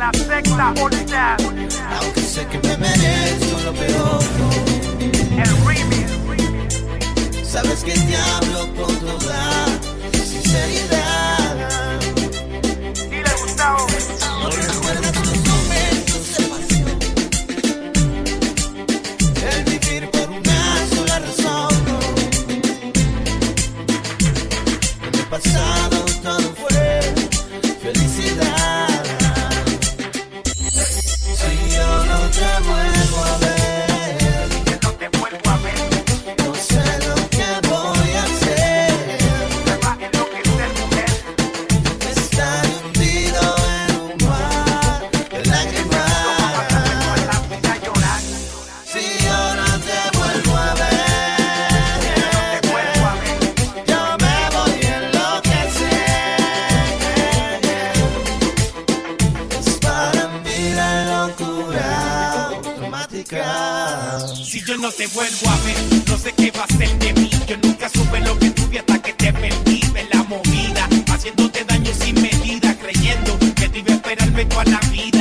la sexta unidad. Aunque sé que me merezco lo peor. El remix. Sabes que te hablo con toda sinceridad. Dile Gustavo. No Si yo no te vuelvo a ver, no sé qué va a ser de mí. Yo nunca supe lo que tuve hasta que te perdí de la movida. Haciéndote daño sin medida, creyendo que te iba a esperar a la vida.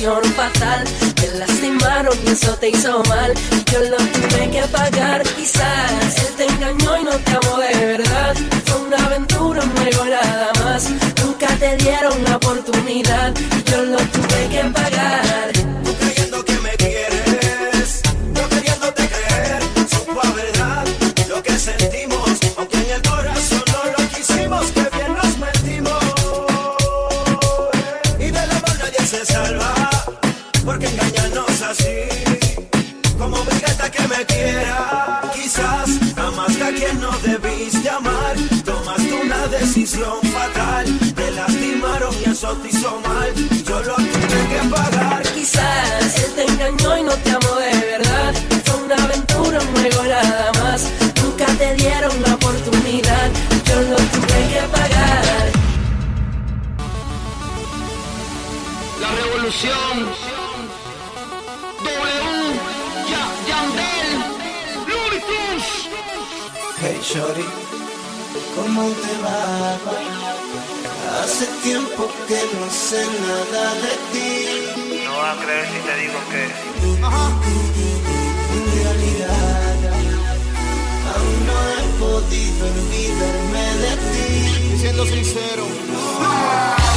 traición fatal. Te lastimaron y eso te hizo mal. Yo lo tuve que pagar, quizás. Él te engañó y no te amó de verdad. Fue una aventura, no hay nada más. Nunca te dieron la oportunidad debiste amar. Tomaste una decisión fatal. Te lastimaron y eso te hizo mal. Yo lo tuve que pagar. Quizás él te engañó y no te amó de verdad. Fue una aventura, un juego nada más. Nunca te dieron la oportunidad. Yo lo tuve que pagar. La revolución Shorty, ¿cómo te va? Hace tiempo que no sé nada de ti. No vas a creer si te digo que. En realidad, aún no he podido olvidarme de ti. Siendo sincero. No.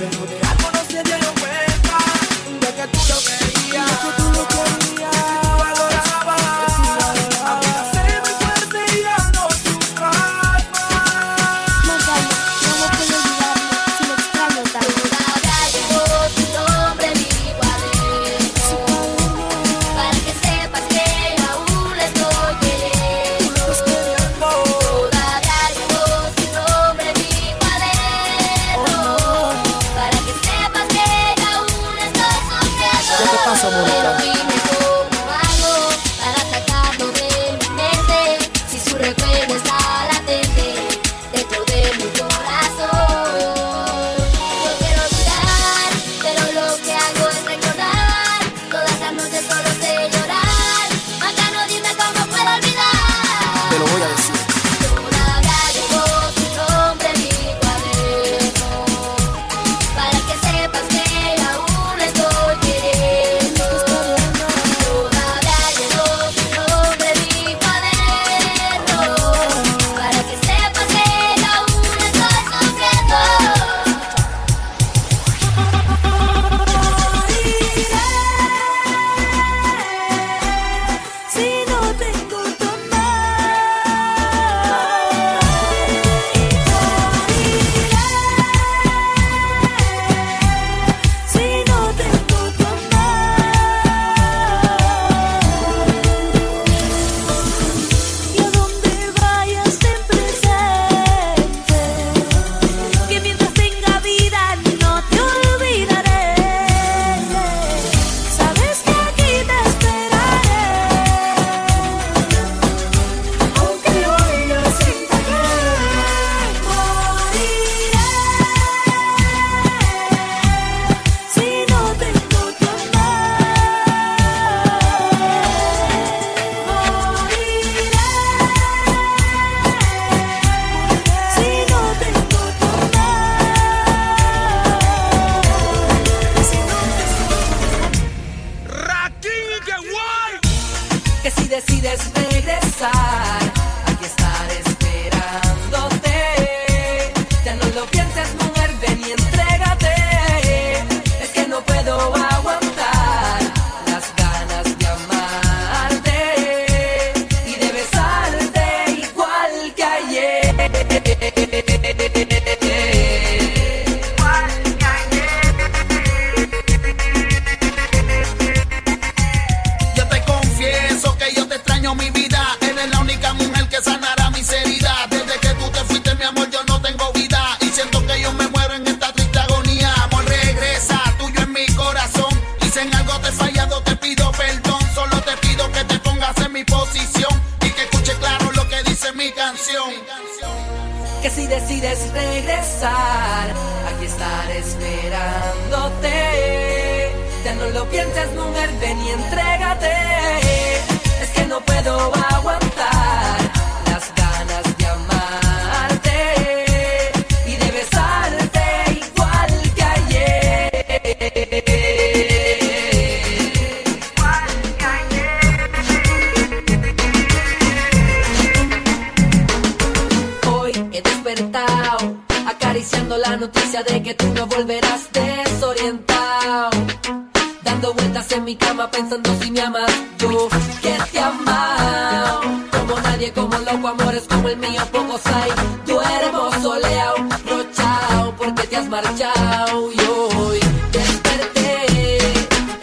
Más. Pero pensando si me amas yo, que te amado. Como nadie, como loco, amores como el mío, pocos hay. Duermo soleado, rochao, porque te has marchado. Y hoy desperté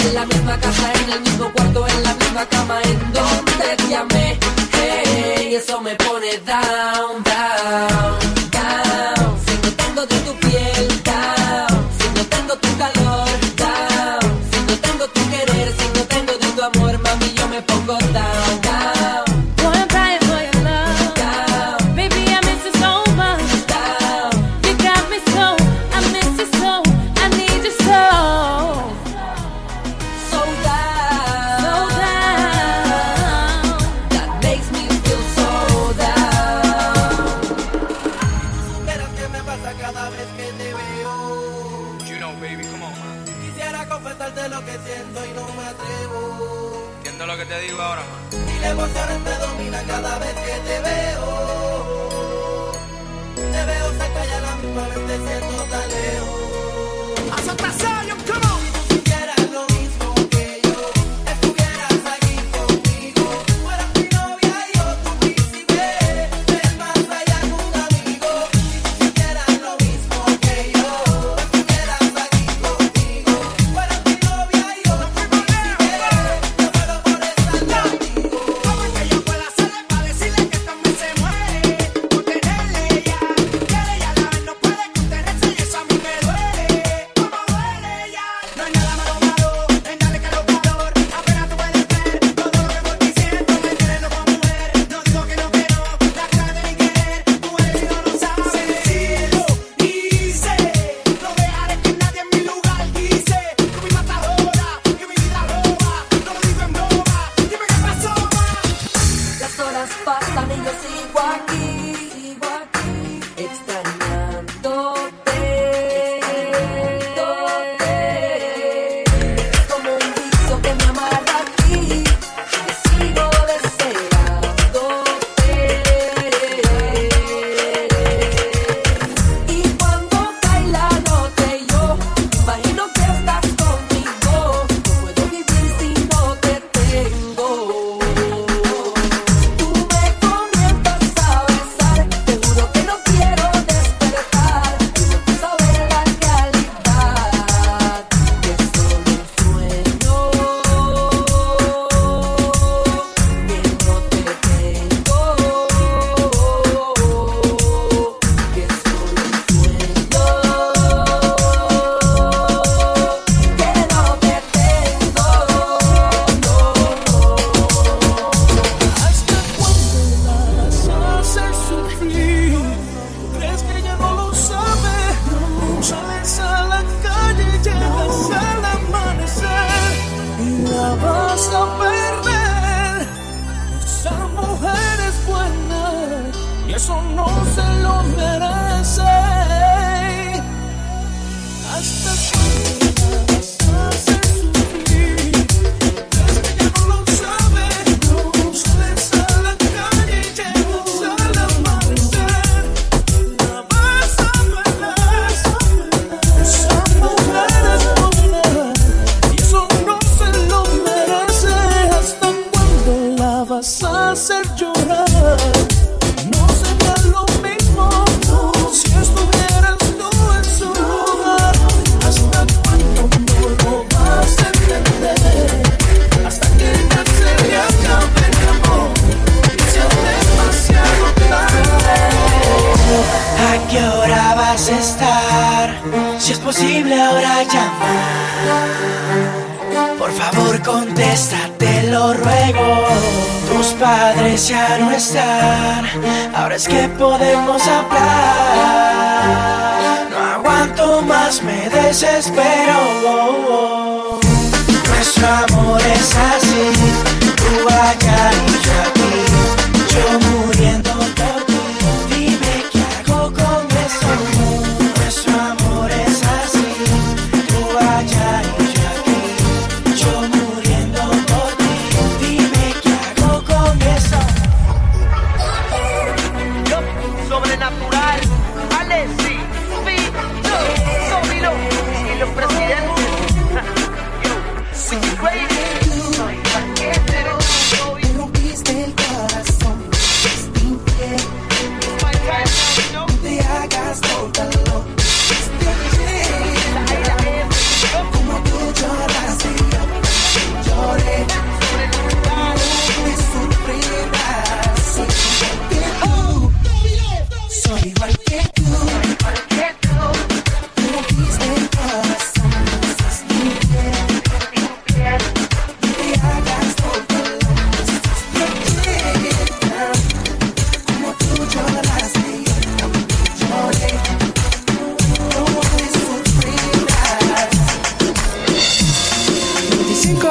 en la misma casa, en el mismo cuarto, en la misma cama, en donde te amé. Hey, eso me pone down. confesarte lo que siento y no me atrevo. Entiendo lo que te digo ahora, man. Mil emociones me dominan cada vez que te veo. Te veo cerca y a la misma vez te siento tan lejos. Ya no estar, ahora es que podemos hablar. No aguanto más, me desespero. Nuestro amor es así.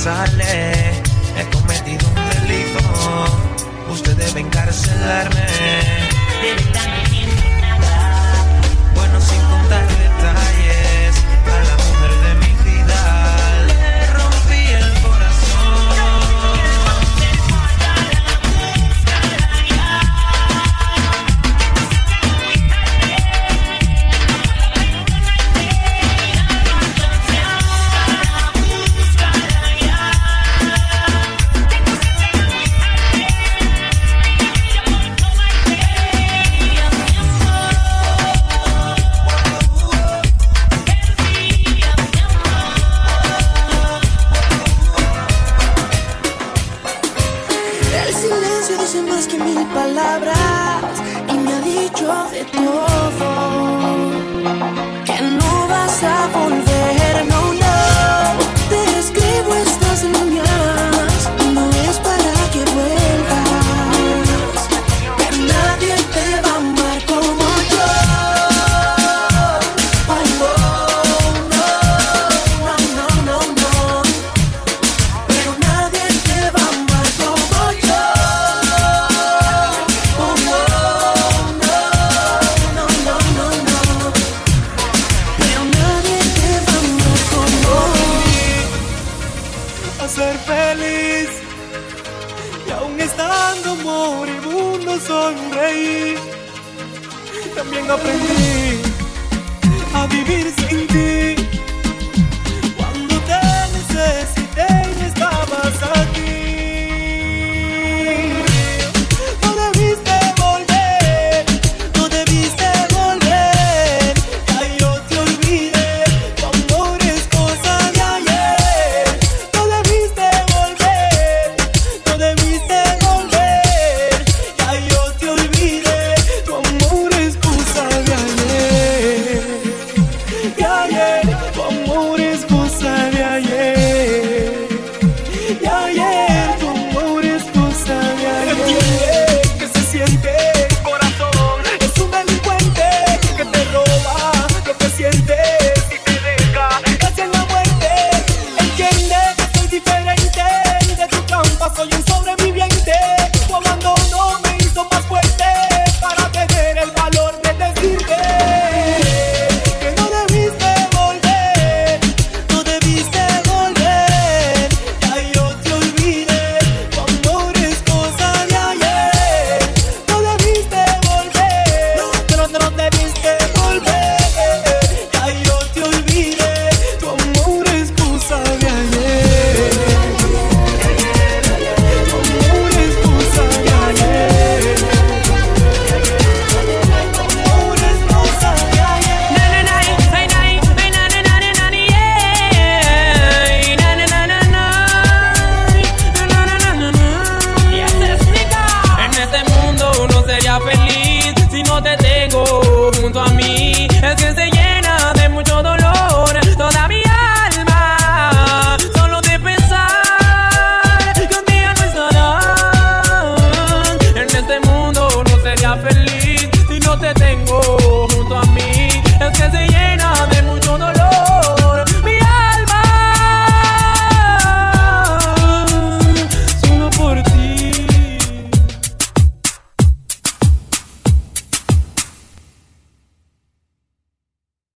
sale. He cometido un delito. Usted debe encarcelarme.